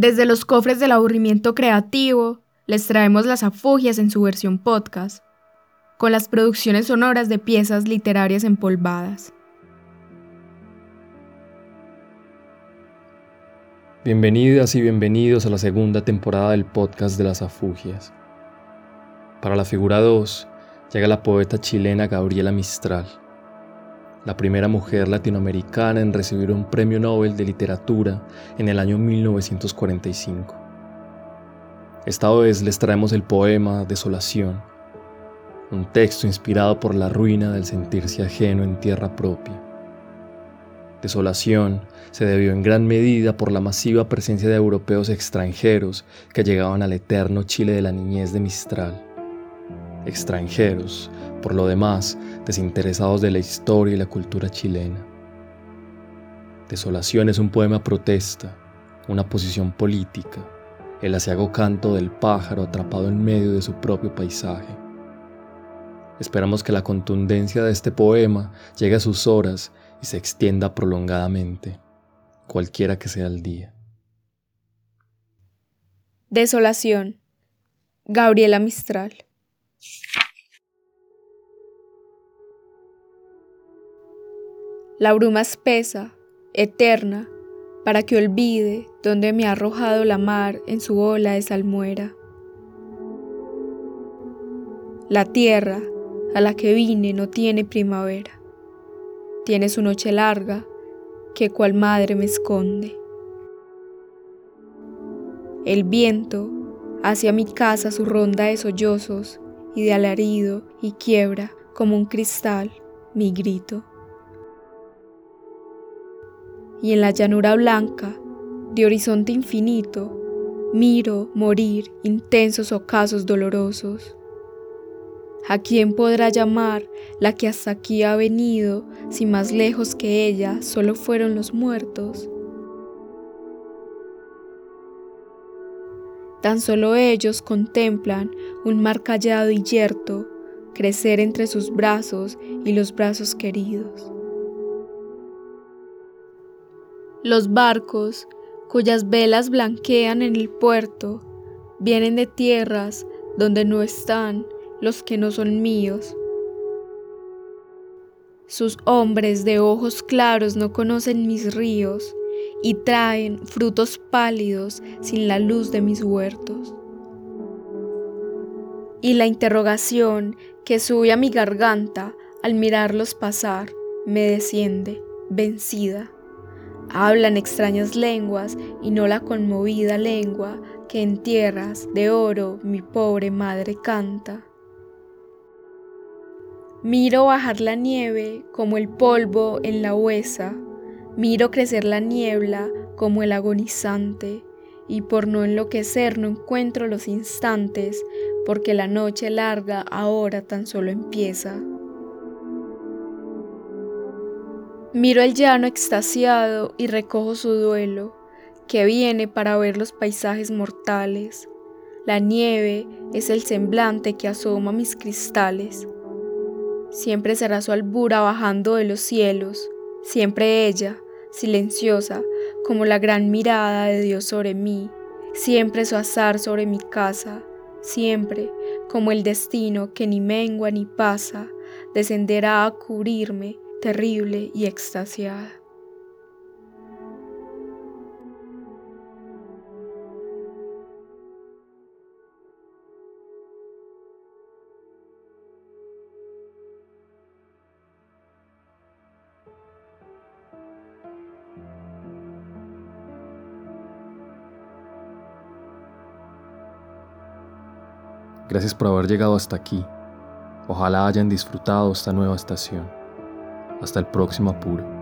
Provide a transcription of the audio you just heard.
Desde los cofres del aburrimiento creativo, les traemos las afugias en su versión podcast, con las producciones sonoras de piezas literarias empolvadas. Bienvenidas y bienvenidos a la segunda temporada del podcast de las afugias. Para la figura 2 llega la poeta chilena Gabriela Mistral, la primera mujer latinoamericana en recibir un premio Nobel de Literatura en el año 1945. Esta vez les traemos el poema Desolación, un texto inspirado por la ruina del sentirse ajeno en tierra propia. Desolación se debió en gran medida por la masiva presencia de europeos extranjeros que llegaban al eterno Chile de la niñez de Mistral. Extranjeros por lo demás, desinteresados de la historia y la cultura chilena. Desolación es un poema protesta, una posición política, el asiago canto del pájaro atrapado en medio de su propio paisaje. Esperamos que la contundencia de este poema llegue a sus horas y se extienda prolongadamente, cualquiera que sea el día. Desolación. Gabriela Mistral. La bruma espesa, eterna, para que olvide donde me ha arrojado la mar en su ola de salmuera. La tierra a la que vine no tiene primavera, tiene su noche larga que cual madre me esconde. El viento hacia mi casa su ronda de sollozos y de alarido y quiebra como un cristal mi grito y en la llanura blanca, de horizonte infinito, miro morir intensos ocasos dolorosos. ¿A quién podrá llamar la que hasta aquí ha venido si más lejos que ella solo fueron los muertos? Tan solo ellos contemplan un mar callado y yerto crecer entre sus brazos y los brazos queridos. Los barcos, cuyas velas blanquean en el puerto, vienen de tierras donde no están los que no son míos. Sus hombres de ojos claros no conocen mis ríos y traen frutos pálidos sin la luz de mis huertos. Y la interrogación que sube a mi garganta al mirarlos pasar me desciende, vencida. Hablan extrañas lenguas y no la conmovida lengua que en tierras de oro mi pobre madre canta. Miro bajar la nieve como el polvo en la huesa, miro crecer la niebla como el agonizante, y por no enloquecer no encuentro los instantes, porque la noche larga ahora tan solo empieza. Miro el llano extasiado y recojo su duelo, que viene para ver los paisajes mortales. La nieve es el semblante que asoma mis cristales. Siempre será su albura bajando de los cielos, siempre ella, silenciosa, como la gran mirada de Dios sobre mí, siempre su azar sobre mi casa, siempre, como el destino que ni mengua ni pasa, descenderá a cubrirme terrible y extasiada. Gracias por haber llegado hasta aquí. Ojalá hayan disfrutado esta nueva estación. Hasta el próximo apuro.